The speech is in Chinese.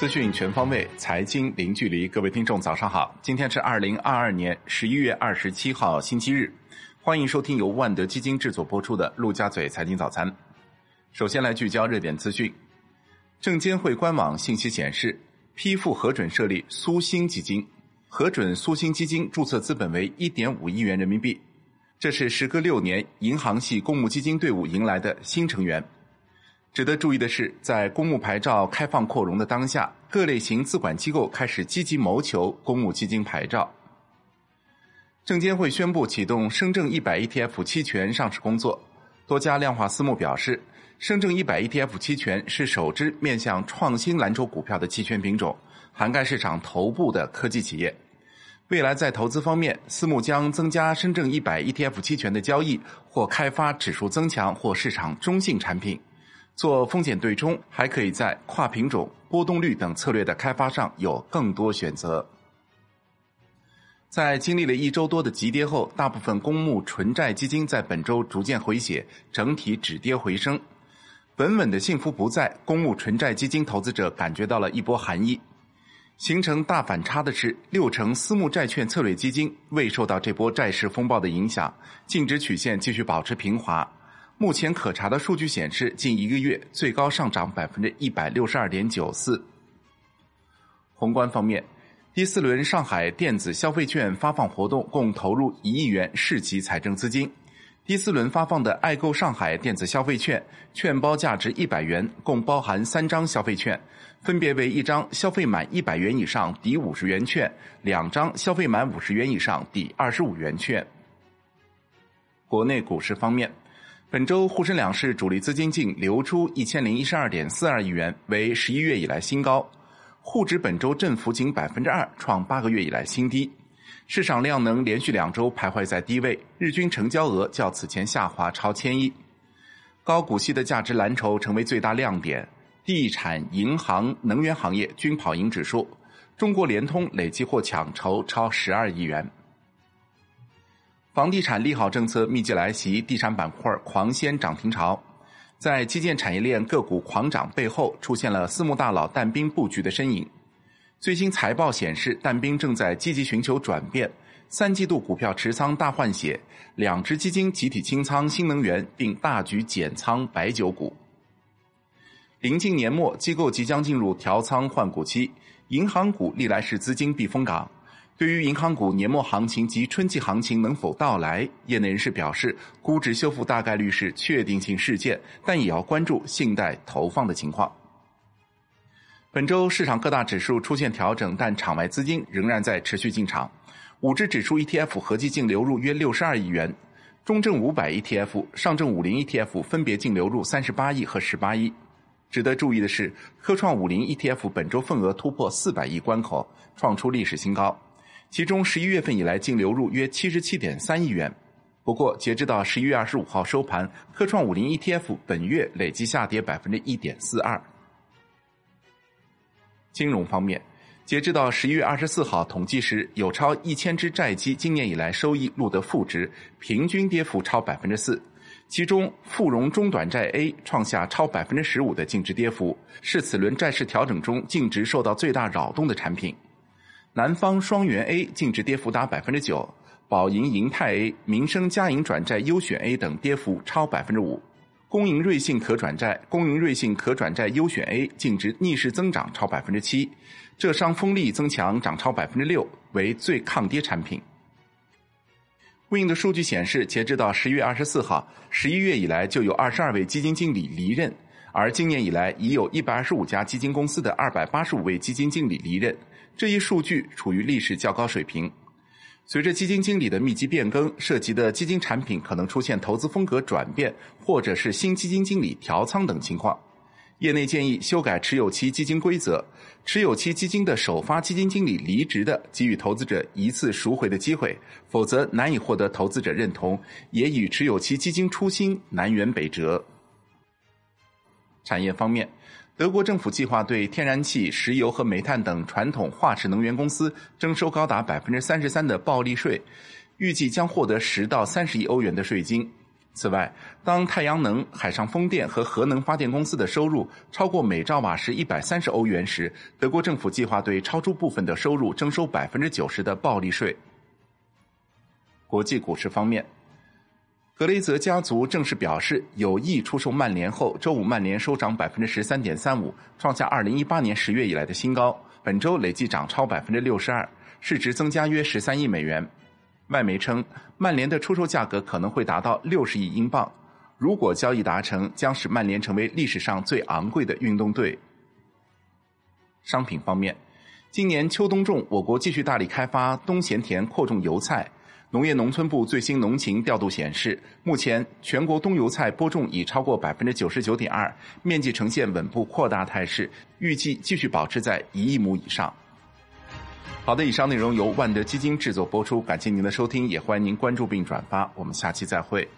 资讯全方位，财经零距离。各位听众，早上好！今天是二零二二年十一月二十七号，星期日。欢迎收听由万德基金制作播出的《陆家嘴财经早餐》。首先来聚焦热点资讯。证监会官网信息显示，批复核准设立苏兴基金，核准苏兴基金注册资本为一点五亿元人民币。这是时隔六年银行系公募基金队伍迎来的新成员。值得注意的是，在公募牌照开放扩容的当下，各类型资管机构开始积极谋求公募基金牌照。证监会宣布启动深证一百 ETF 期权上市工作。多家量化私募表示，深证一百 ETF 期权是首支面向创新蓝筹股票的期权品种，涵盖市场头部的科技企业。未来在投资方面，私募将增加深证一百 ETF 期权的交易，或开发指数增强或市场中性产品。做风险对冲，还可以在跨品种、波动率等策略的开发上有更多选择。在经历了一周多的急跌后，大部分公募纯债基金在本周逐渐回血，整体止跌回升。稳稳的幸福不在，公募纯债基金投资者感觉到了一波寒意。形成大反差的是，六成私募债券策略基金未受到这波债市风暴的影响，净值曲线继续保持平滑。目前可查的数据显示，近一个月最高上涨百分之一百六十二点九四。宏观方面，第四轮上海电子消费券发放活动共投入一亿元市级财政资金。第四轮发放的爱购上海电子消费券，券包价值一百元，共包含三张消费券，分别为一张消费满一百元以上抵五十元券，两张消费满五十元以上抵二十五元券。国内股市方面。本周沪深两市主力资金净流出一千零一十二点四二亿元，为十一月以来新高。沪指本周振幅仅百分之二，创八个月以来新低。市场量能连续两周徘徊在低位，日均成交额较此前下滑超千亿。高股息的价值蓝筹成为最大亮点，地产、银行、能源行业均跑赢指数。中国联通累计获抢筹超十二亿元。房地产利好政策密集来袭，地产板块狂掀涨停潮。在基建产业链个股狂涨背后，出现了私募大佬但兵布局的身影。最新财报显示，但兵正在积极寻求转变，三季度股票持仓大换血，两只基金集体清仓新能源，并大举减仓白酒股。临近年末，机构即将进入调仓换股期，银行股历来是资金避风港。对于银行股年末行情及春季行情能否到来，业内人士表示，估值修复大概率是确定性事件，但也要关注信贷投放的情况。本周市场各大指数出现调整，但场外资金仍然在持续进场。五只指数 ETF 合计净流入约六十二亿元，中证五百 ETF、上证五零 ETF 分别净流入三十八亿和十八亿。值得注意的是，科创五零 ETF 本周份额突破四百亿关口，创出历史新高。其中，十一月份以来净流入约七十七点三亿元。不过，截止到十一月二十五号收盘，科创五零 ETF 本月累计下跌百分之一点四二。金融方面，截止到十一月二十四号统计时，有超一千只债基今年以来收益录得负值，平均跌幅超百分之四。其中，富融中短债 A 创下超百分之十五的净值跌幅，是此轮债市调整中净值受到最大扰动的产品。南方双元 A 净值跌幅达百分之九，宝盈银泰 A、民生嘉银转债优选 A 等跌幅超百分之五，工银瑞信可转债、工银瑞信可转债优选 A 净值逆势增长超百分之七，浙商丰利增强涨超百分之六，为最抗跌产品。为应的数据显示，截止到十月二十四号，十一月以来就有二十二位基金经理离任，而今年以来已有一百二十五家基金公司的二百八十五位基金经理离任。这一数据处于历史较高水平。随着基金经理的密集变更，涉及的基金产品可能出现投资风格转变，或者是新基金经理调仓等情况。业内建议修改持有期基金规则，持有期基金的首发基金经理离职的，给予投资者一次赎回的机会，否则难以获得投资者认同，也与持有期基金初心南辕北辙。产业方面。德国政府计划对天然气、石油和煤炭等传统化石能源公司征收高达百分之三十三的暴利税，预计将获得十到三十亿欧元的税金。此外，当太阳能、海上风电和核能发电公司的收入超过每兆瓦时一百三十欧元时，德国政府计划对超出部分的收入征收百分之九十的暴利税。国际股市方面，格雷泽家族正式表示有意出售曼联后，周五曼联收涨百分之十三点三五，创下二零一八年十月以来的新高，本周累计涨超百分之六十二，市值增加约十三亿美元。外媒称，曼联的出售价格可能会达到六十亿英镑。如果交易达成，将使曼联成为历史上最昂贵的运动队。商品方面，今年秋冬种，我国继续大力开发冬咸田扩种油菜。农业农村部最新农情调度显示，目前全国冬油菜播种已超过百分之九十九点二，面积呈现稳步扩大态势，预计继续保持在一亿亩以上。好的，以上内容由万德基金制作播出，感谢您的收听，也欢迎您关注并转发，我们下期再会。